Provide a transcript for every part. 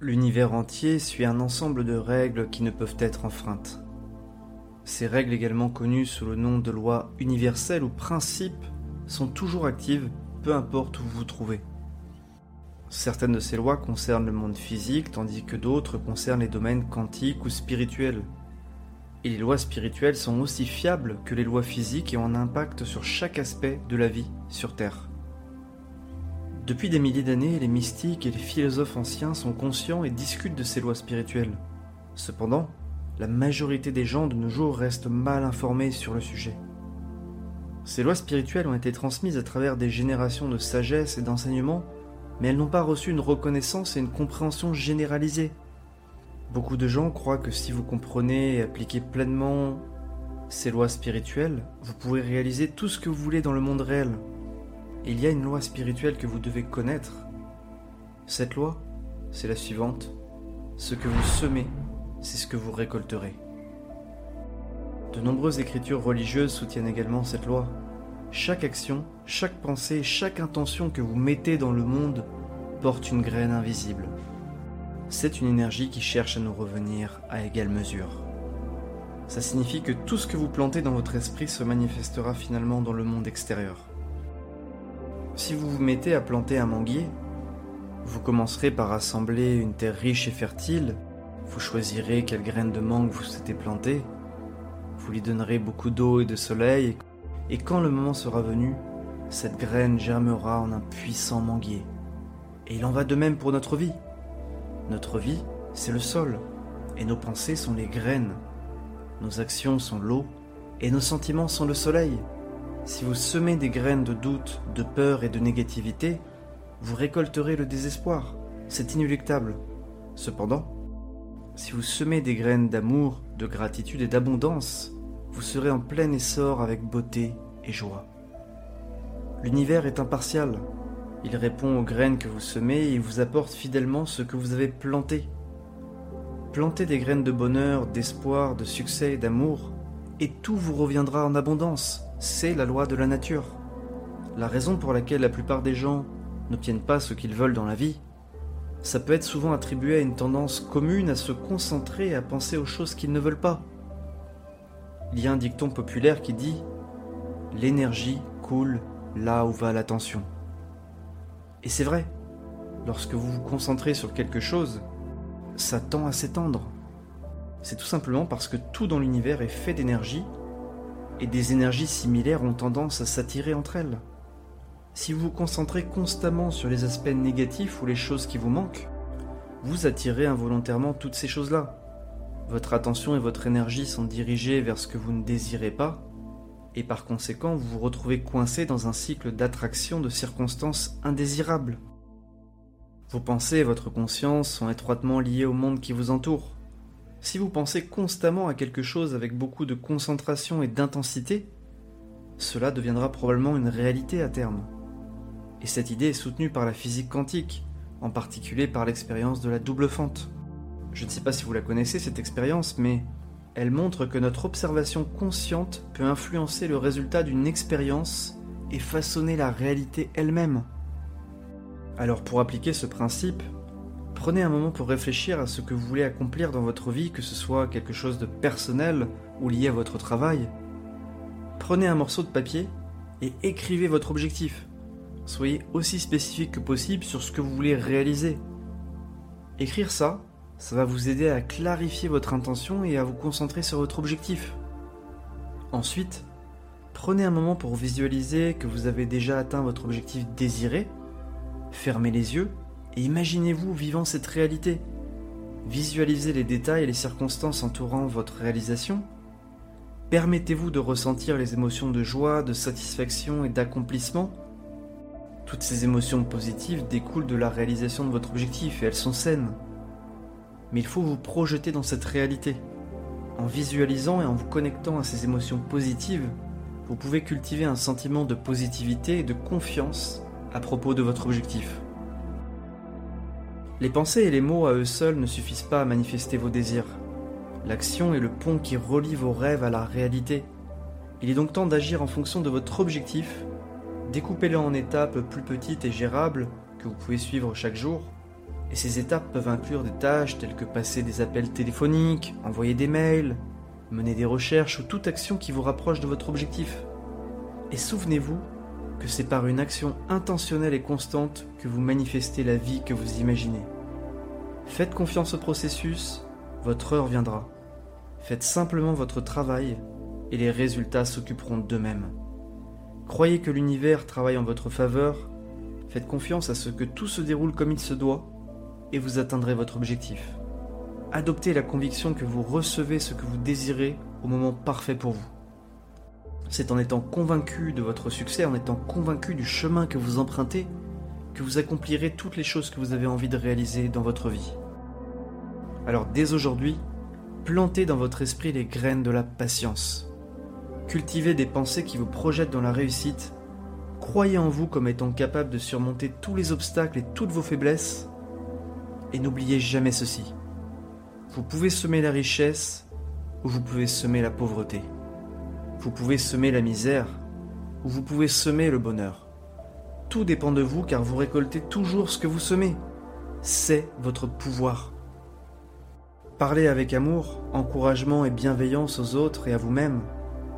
L'univers entier suit un ensemble de règles qui ne peuvent être enfreintes. Ces règles, également connues sous le nom de lois universelles ou principes, sont toujours actives, peu importe où vous vous trouvez. Certaines de ces lois concernent le monde physique, tandis que d'autres concernent les domaines quantiques ou spirituels. Et les lois spirituelles sont aussi fiables que les lois physiques et ont un impact sur chaque aspect de la vie sur Terre. Depuis des milliers d'années, les mystiques et les philosophes anciens sont conscients et discutent de ces lois spirituelles. Cependant, la majorité des gens de nos jours restent mal informés sur le sujet. Ces lois spirituelles ont été transmises à travers des générations de sagesse et d'enseignement, mais elles n'ont pas reçu une reconnaissance et une compréhension généralisée. Beaucoup de gens croient que si vous comprenez et appliquez pleinement ces lois spirituelles, vous pourrez réaliser tout ce que vous voulez dans le monde réel. Il y a une loi spirituelle que vous devez connaître. Cette loi, c'est la suivante. Ce que vous semez, c'est ce que vous récolterez. De nombreuses écritures religieuses soutiennent également cette loi. Chaque action, chaque pensée, chaque intention que vous mettez dans le monde porte une graine invisible. C'est une énergie qui cherche à nous revenir à égale mesure. Ça signifie que tout ce que vous plantez dans votre esprit se manifestera finalement dans le monde extérieur. Si vous vous mettez à planter un manguier, vous commencerez par assembler une terre riche et fertile, vous choisirez quelle graine de mangue vous souhaitez planter, vous lui donnerez beaucoup d'eau et de soleil, et quand le moment sera venu, cette graine germera en un puissant manguier. Et il en va de même pour notre vie. Notre vie, c'est le sol, et nos pensées sont les graines. Nos actions sont l'eau, et nos sentiments sont le soleil. Si vous semez des graines de doute, de peur et de négativité, vous récolterez le désespoir. C'est inéluctable. Cependant, si vous semez des graines d'amour, de gratitude et d'abondance, vous serez en plein essor avec beauté et joie. L'univers est impartial. Il répond aux graines que vous semez et vous apporte fidèlement ce que vous avez planté. Plantez des graines de bonheur, d'espoir, de succès d'amour, et tout vous reviendra en abondance c'est la loi de la nature. La raison pour laquelle la plupart des gens n'obtiennent pas ce qu'ils veulent dans la vie, ça peut être souvent attribué à une tendance commune à se concentrer et à penser aux choses qu'ils ne veulent pas. Il y a un dicton populaire qui dit L'énergie coule là où va l'attention. Et c'est vrai, lorsque vous vous concentrez sur quelque chose, ça tend à s'étendre. C'est tout simplement parce que tout dans l'univers est fait d'énergie et des énergies similaires ont tendance à s'attirer entre elles. Si vous vous concentrez constamment sur les aspects négatifs ou les choses qui vous manquent, vous attirez involontairement toutes ces choses-là. Votre attention et votre énergie sont dirigées vers ce que vous ne désirez pas, et par conséquent vous vous retrouvez coincé dans un cycle d'attraction de circonstances indésirables. Vos pensées et votre conscience sont étroitement liées au monde qui vous entoure. Si vous pensez constamment à quelque chose avec beaucoup de concentration et d'intensité, cela deviendra probablement une réalité à terme. Et cette idée est soutenue par la physique quantique, en particulier par l'expérience de la double fente. Je ne sais pas si vous la connaissez cette expérience, mais elle montre que notre observation consciente peut influencer le résultat d'une expérience et façonner la réalité elle-même. Alors pour appliquer ce principe, Prenez un moment pour réfléchir à ce que vous voulez accomplir dans votre vie, que ce soit quelque chose de personnel ou lié à votre travail. Prenez un morceau de papier et écrivez votre objectif. Soyez aussi spécifique que possible sur ce que vous voulez réaliser. Écrire ça, ça va vous aider à clarifier votre intention et à vous concentrer sur votre objectif. Ensuite, prenez un moment pour visualiser que vous avez déjà atteint votre objectif désiré. Fermez les yeux et imaginez-vous vivant cette réalité. Visualisez les détails et les circonstances entourant votre réalisation. Permettez-vous de ressentir les émotions de joie, de satisfaction et d'accomplissement. Toutes ces émotions positives découlent de la réalisation de votre objectif et elles sont saines. Mais il faut vous projeter dans cette réalité. En visualisant et en vous connectant à ces émotions positives, vous pouvez cultiver un sentiment de positivité et de confiance à propos de votre objectif. Les pensées et les mots à eux seuls ne suffisent pas à manifester vos désirs. L'action est le pont qui relie vos rêves à la réalité. Il est donc temps d'agir en fonction de votre objectif, découpez-le en étapes plus petites et gérables que vous pouvez suivre chaque jour, Et ces étapes peuvent inclure des tâches telles que passer des appels téléphoniques, envoyer des mails, mener des recherches ou toute action qui vous rapproche de votre objectif. Et souvenez-vous que c'est par une action intentionnelle et constante que vous manifestez la vie que vous imaginez. Faites confiance au processus, votre heure viendra. Faites simplement votre travail et les résultats s'occuperont d'eux-mêmes. Croyez que l'univers travaille en votre faveur, faites confiance à ce que tout se déroule comme il se doit et vous atteindrez votre objectif. Adoptez la conviction que vous recevez ce que vous désirez au moment parfait pour vous. C'est en étant convaincu de votre succès, en étant convaincu du chemin que vous empruntez, que vous accomplirez toutes les choses que vous avez envie de réaliser dans votre vie. Alors dès aujourd'hui, plantez dans votre esprit les graines de la patience. Cultivez des pensées qui vous projettent dans la réussite. Croyez en vous comme étant capable de surmonter tous les obstacles et toutes vos faiblesses. Et n'oubliez jamais ceci. Vous pouvez semer la richesse ou vous pouvez semer la pauvreté. Vous pouvez semer la misère ou vous pouvez semer le bonheur. Tout dépend de vous car vous récoltez toujours ce que vous semez. C'est votre pouvoir. Parlez avec amour, encouragement et bienveillance aux autres et à vous-même.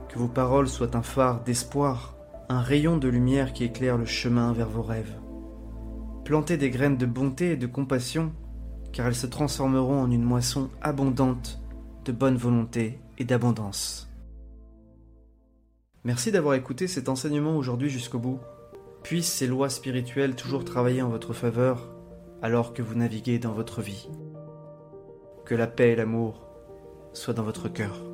Que vos paroles soient un phare d'espoir, un rayon de lumière qui éclaire le chemin vers vos rêves. Plantez des graines de bonté et de compassion, car elles se transformeront en une moisson abondante de bonne volonté et d'abondance. Merci d'avoir écouté cet enseignement aujourd'hui jusqu'au bout. Puissent ces lois spirituelles toujours travailler en votre faveur alors que vous naviguez dans votre vie. Que la paix et l'amour soient dans votre cœur.